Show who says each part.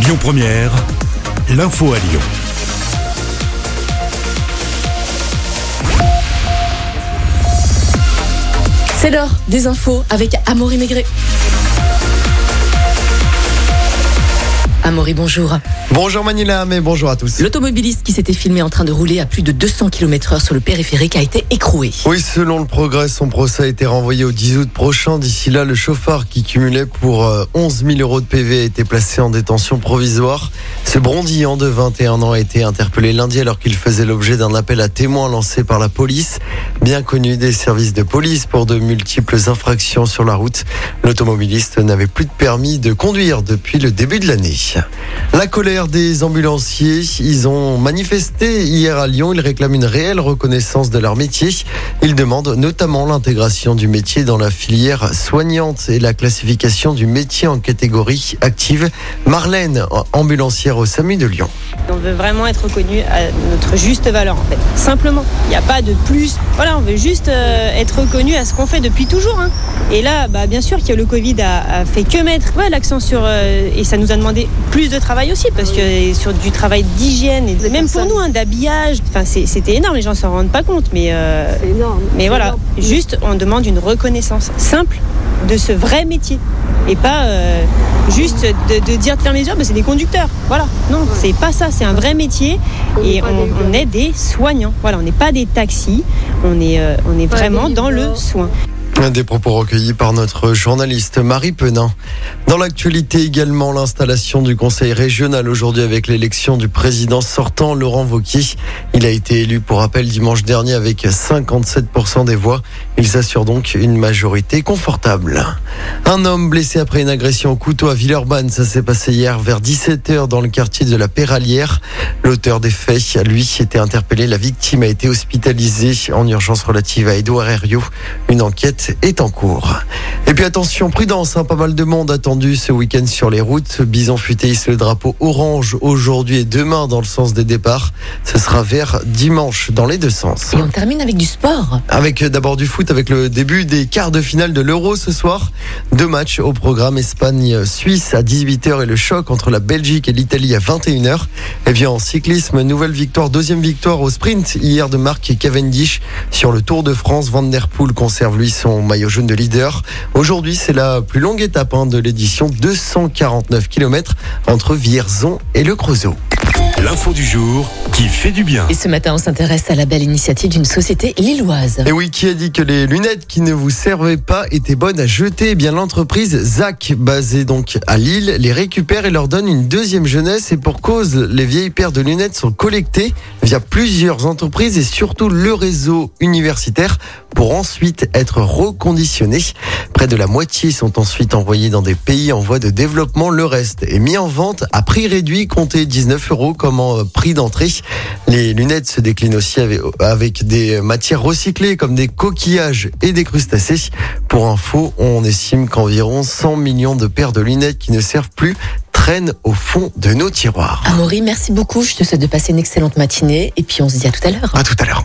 Speaker 1: Lyon Première, l'info à Lyon.
Speaker 2: C'est l'heure des infos avec Amaury Maigret. Amaury, bonjour.
Speaker 3: Bonjour Manila, mais bonjour à tous.
Speaker 2: L'automobiliste qui s'était filmé en train de rouler à plus de 200 km/h sur le périphérique a été écroué.
Speaker 3: Oui, selon le progrès, son procès a été renvoyé au 10 août prochain. D'ici là, le chauffard qui cumulait pour 11 euh, 000 euros de PV a été placé en détention provisoire. Ce brondillant de 21 ans a été interpellé lundi alors qu'il faisait l'objet d'un appel à témoins lancé par la police. Bien connu des services de police pour de multiples infractions sur la route, l'automobiliste n'avait plus de permis de conduire depuis le début de l'année. La colère des ambulanciers, ils ont manifesté hier à Lyon, ils réclament une réelle reconnaissance de leur métier. Ils demandent notamment l'intégration du métier dans la filière soignante et la classification du métier en catégorie active. Marlène, ambulancière au SAMU de Lyon.
Speaker 4: On veut vraiment être reconnu à notre juste valeur en fait. Simplement, il n'y a pas de plus. Voilà, on veut juste euh, être reconnu à ce qu'on fait depuis toujours. Hein. Et là, bah, bien sûr que le Covid a, fait que mettre l'accent sur... Euh, et ça nous a demandé plus de travail aussi, parce que sur du travail d'hygiène, et même pour nous, hein, d'habillage, enfin, c'était énorme, les gens ne s'en rendent pas compte. Mais, euh,
Speaker 5: énorme.
Speaker 4: mais voilà, juste on demande une reconnaissance simple de ce vrai métier. Et pas euh, juste de, de, dire de faire mes yeux, bah, c'est des conducteurs. Voilà, non, c'est pas ça, c'est un vrai métier. Et on, on, est des soignants. Voilà, on n'est pas des taxis, on est, euh, on est vraiment dans le soin.
Speaker 3: Des propos recueillis par notre journaliste Marie Penin. Dans l'actualité également, l'installation du conseil régional aujourd'hui avec l'élection du président sortant Laurent Wauquiez. Il a été élu pour rappel dimanche dernier avec 57% des voix. Il s'assure donc une majorité confortable. Un homme blessé après une agression au couteau à Villeurbanne. Ça s'est passé hier vers 17h dans le quartier de la Péralière. L'auteur des faits, lui, était interpellé. La victime a été hospitalisée en urgence relative à Edouard Herriot. Une enquête est en cours. Et puis attention, prudence, hein, pas mal de monde attendu ce week-end sur les routes. Bison futé le drapeau orange aujourd'hui et demain dans le sens des départs. Ce sera vers dimanche dans les deux sens.
Speaker 2: Et on termine avec du sport.
Speaker 3: Avec d'abord du foot avec le début des quarts de finale de l'Euro ce soir. Deux matchs au programme Espagne-Suisse à 18h et le choc entre la Belgique et l'Italie à 21h. Et bien en cyclisme, nouvelle victoire, deuxième victoire au sprint hier de Marc Cavendish sur le Tour de France. Van Der Poel conserve lui son maillot jaune de leader. Aujourd'hui, c'est la plus longue étape hein, de l'édition, 249 km entre Vierzon et le Creusot.
Speaker 1: L'info du jour qui fait du bien.
Speaker 2: Et ce matin, on s'intéresse à la belle initiative d'une société lilloise.
Speaker 3: Et oui, qui a dit que les lunettes qui ne vous servaient pas étaient bonnes à jeter? Eh bien, l'entreprise ZAC, basée donc à Lille, les récupère et leur donne une deuxième jeunesse. Et pour cause, les vieilles paires de lunettes sont collectées via plusieurs entreprises et surtout le réseau universitaire pour ensuite être reconditionnées. Près de la moitié sont ensuite envoyés dans des pays en voie de développement. Le reste est mis en vente à prix réduit, compté 19 euros comme en prix d'entrée. Les lunettes se déclinent aussi avec des matières recyclées comme des coquillages et des crustacés. Pour info, on estime qu'environ 100 millions de paires de lunettes qui ne servent plus traînent au fond de nos tiroirs.
Speaker 2: Amaury, merci beaucoup. Je te souhaite de passer une excellente matinée et puis on se dit à tout à l'heure.
Speaker 3: À tout à l'heure.